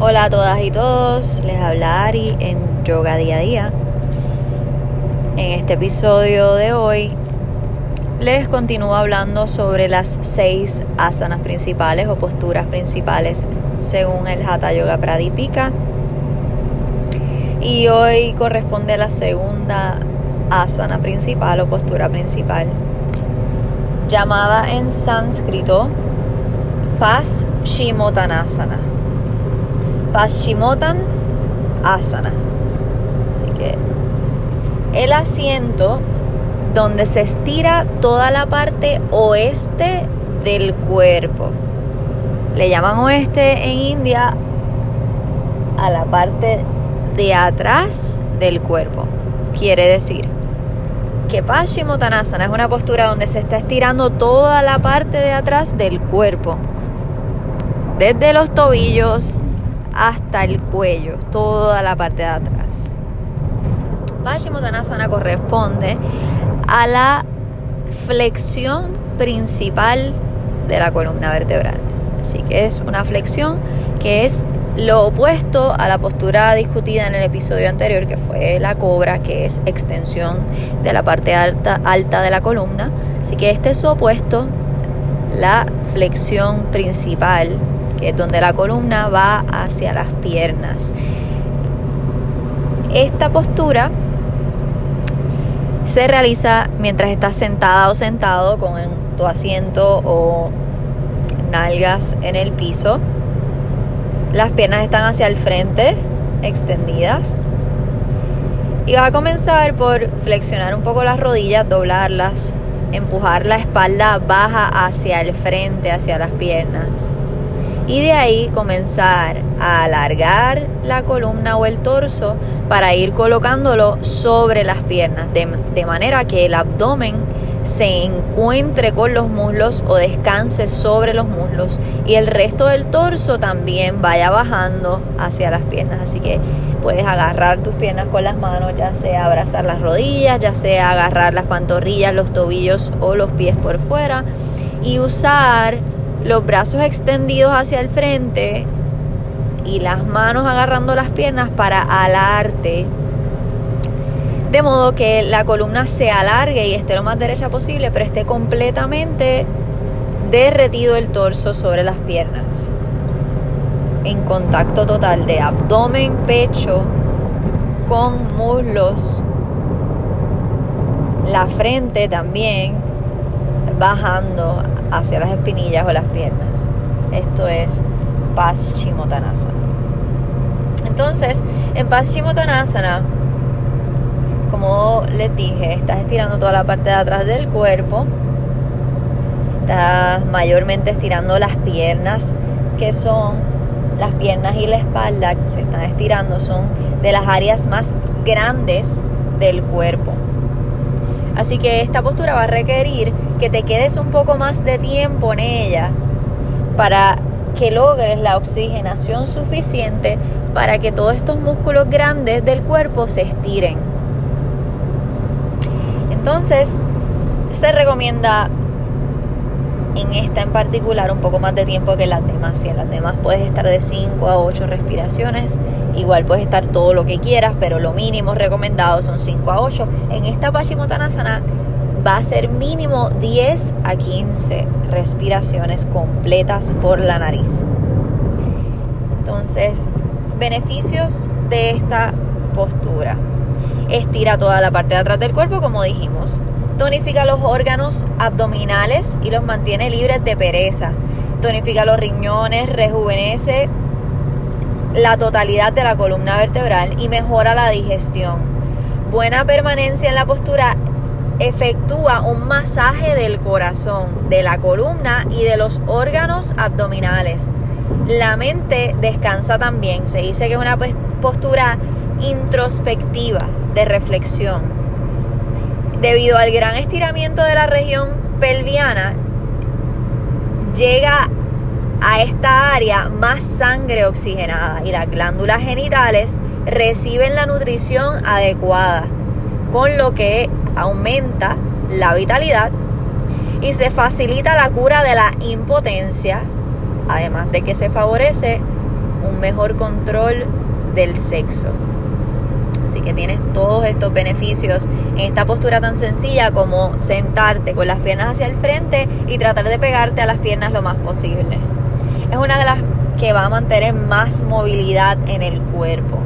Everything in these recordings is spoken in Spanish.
Hola a todas y todos, les habla Ari en Yoga Día a Día. En este episodio de hoy les continúo hablando sobre las seis asanas principales o posturas principales según el Hatha Yoga Pradipika. Y hoy corresponde a la segunda asana principal o postura principal, llamada en sánscrito Paschimottanasana. Paschimotan Asana. Así que el asiento donde se estira toda la parte oeste del cuerpo. Le llaman oeste en India a la parte de atrás del cuerpo. Quiere decir que Paschimottanasana es una postura donde se está estirando toda la parte de atrás del cuerpo. Desde los tobillos hasta el cuello, toda la parte de atrás. Paschimottanasana corresponde a la flexión principal de la columna vertebral. Así que es una flexión que es lo opuesto a la postura discutida en el episodio anterior, que fue la cobra, que es extensión de la parte alta, alta de la columna. Así que este es su opuesto, la flexión principal, que es donde la columna va hacia las piernas. Esta postura se realiza mientras estás sentada o sentado con tu asiento o nalgas en el piso. Las piernas están hacia el frente, extendidas. Y vas a comenzar por flexionar un poco las rodillas, doblarlas, empujar la espalda baja hacia el frente, hacia las piernas. Y de ahí comenzar a alargar la columna o el torso para ir colocándolo sobre las piernas, de, manera que el abdomen se encuentre con los muslos o descanse sobre los muslos y el resto del torso también vaya bajando hacia las piernas. Así que puedes agarrar tus piernas con las manos, ya sea abrazar las rodillas, ya sea agarrar las pantorrillas, los tobillos o los pies por fuera y usar los brazos extendidos hacia el frente y las manos agarrando las piernas para alarte. De modo que la columna se alargue y esté lo más derecha posible, pero esté completamente derretido el torso sobre las piernas. En contacto total de abdomen, pecho con muslos. La frente también bajando hacia las espinillas o las piernas. Esto es Paschimottanasana. Entonces, en Paschimottanasana, como les dije, estás estirando toda la parte de atrás del cuerpo. Estás mayormente estirando las piernas, que son las piernas y la espalda, que se están estirando, son de las áreas más grandes del cuerpo. Así que esta postura va a requerir que te quedes un poco más de tiempo en ella para que logres la oxigenación suficiente para que todos estos músculos grandes del cuerpo se estiren. Entonces, se recomienda en esta en particular un poco más de tiempo que en las demás. Si en las demás puedes estar de 5 a 8 respiraciones, igual puedes estar todo lo que quieras, pero lo mínimo recomendado son 5 a 8. En esta Paschimottanasana va a ser mínimo 10 a 15 respiraciones completas por la nariz. Entonces, beneficios de esta postura. Estira toda la parte de atrás del cuerpo, como dijimos. Tonifica los órganos abdominales y los mantiene libres de pereza. Tonifica los riñones, rejuvenece la totalidad de la columna vertebral y mejora la digestión. Buena permanencia en la postura efectúa un masaje del corazón, de la columna y de los órganos abdominales. La mente descansa también. Se dice que es una postura introspectiva de reflexión. Debido al gran estiramiento de la región pelviana, llega a esta área más sangre oxigenada y las glándulas genitales reciben la nutrición adecuada, con lo que aumenta la vitalidad y se facilita la cura de la impotencia, además de que se favorece un mejor control del sexo. Así que tienes todos estos beneficios en esta postura tan sencilla como sentarte con las piernas hacia el frente y tratar de pegarte a las piernas lo más posible. Es una de las que va a mantener más movilidad en el cuerpo.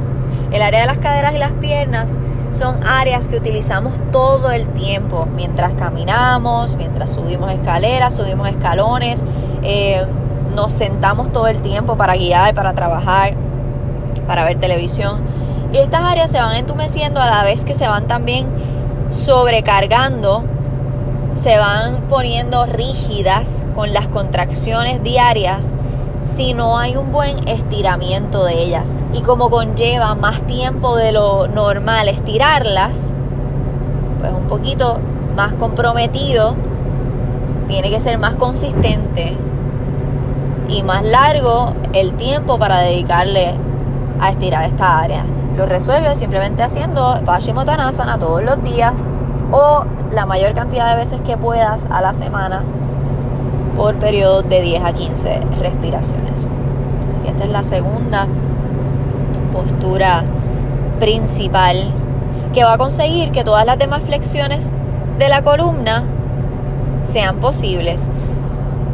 El área de las caderas y las piernas son áreas que utilizamos todo el tiempo, mientras caminamos, mientras subimos escaleras, subimos escalones, eh, nos sentamos todo el tiempo para guiar, para trabajar, para ver televisión. Y estas áreas se van entumeciendo a la vez que se van también sobrecargando, se van poniendo rígidas con las contracciones diarias si no hay un buen estiramiento de ellas. Y como conlleva más tiempo de lo normal estirarlas, pues un poquito más comprometido, tiene que ser más consistente y más largo el tiempo para dedicarle a estirar esta área. Lo resuelve simplemente haciendo Paschimottanasana todos los días o la mayor cantidad de veces que puedas a la semana por periodos de 10 a 15 respiraciones. Así que esta es la segunda postura principal que va a conseguir que todas las demás flexiones de la columna sean posibles.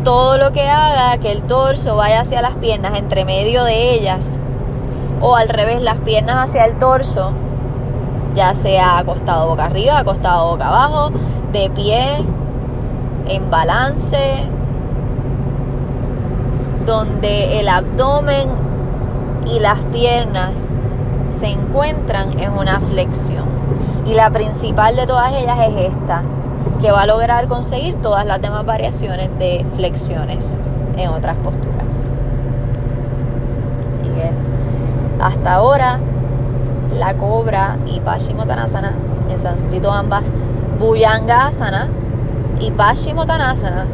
Todo lo que haga que el torso vaya hacia las piernas entre medio de ellas o al revés las piernas hacia el torso, ya sea acostado boca arriba, acostado boca abajo, de pie, en balance, donde el abdomen y las piernas se encuentran es una flexión. Y la principal de todas ellas es esta, que va a lograr conseguir todas las demás variaciones de flexiones en otras posturas. Hasta ahora la cobra y Paschimottanasana, en sánscrito ambas, Bhujangasana y Paschimottanasana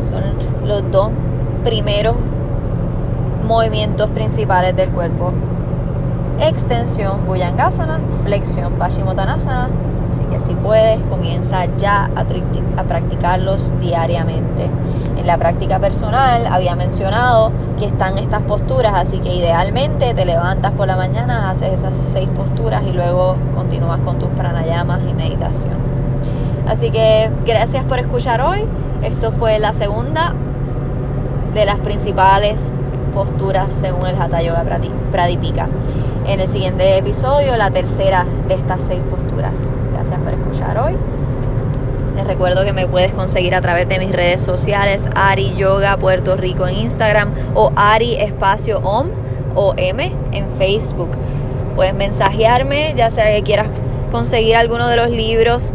son los dos primeros movimientos principales del cuerpo. Extensión Bhujangasana, flexión Paschimottanasana. Así que si puedes, comienza ya a, practicarlos diariamente. En la práctica personal había mencionado que están estas posturas, así que idealmente te levantas por la mañana, haces esas seis posturas y luego continúas con tus pranayamas y meditación. Así que gracias por escuchar hoy. Esto fue la segunda de las principales posturas según el Hatha Yoga Pradipika. En el siguiente episodio, la tercera de estas seis posturas. Gracias por escuchar hoy. Les recuerdo que me puedes conseguir a través de mis redes sociales, Ari Yoga Puerto Rico en Instagram o Ari Espacio Om o M en Facebook. Puedes mensajearme, ya sea que quieras conseguir alguno de los libros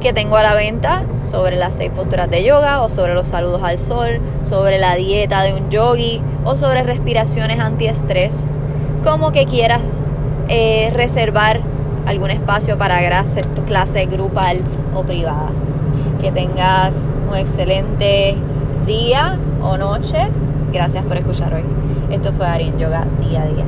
que tengo a la venta sobre las seis posturas de yoga o sobre los saludos al sol, sobre la dieta de un yogi o sobre respiraciones antiestrés, como que quieras eh, reservar algún espacio para clase grupal o privada. Que tengas un excelente día o noche. Gracias por escuchar hoy. Esto fue Arin Yoga día a día.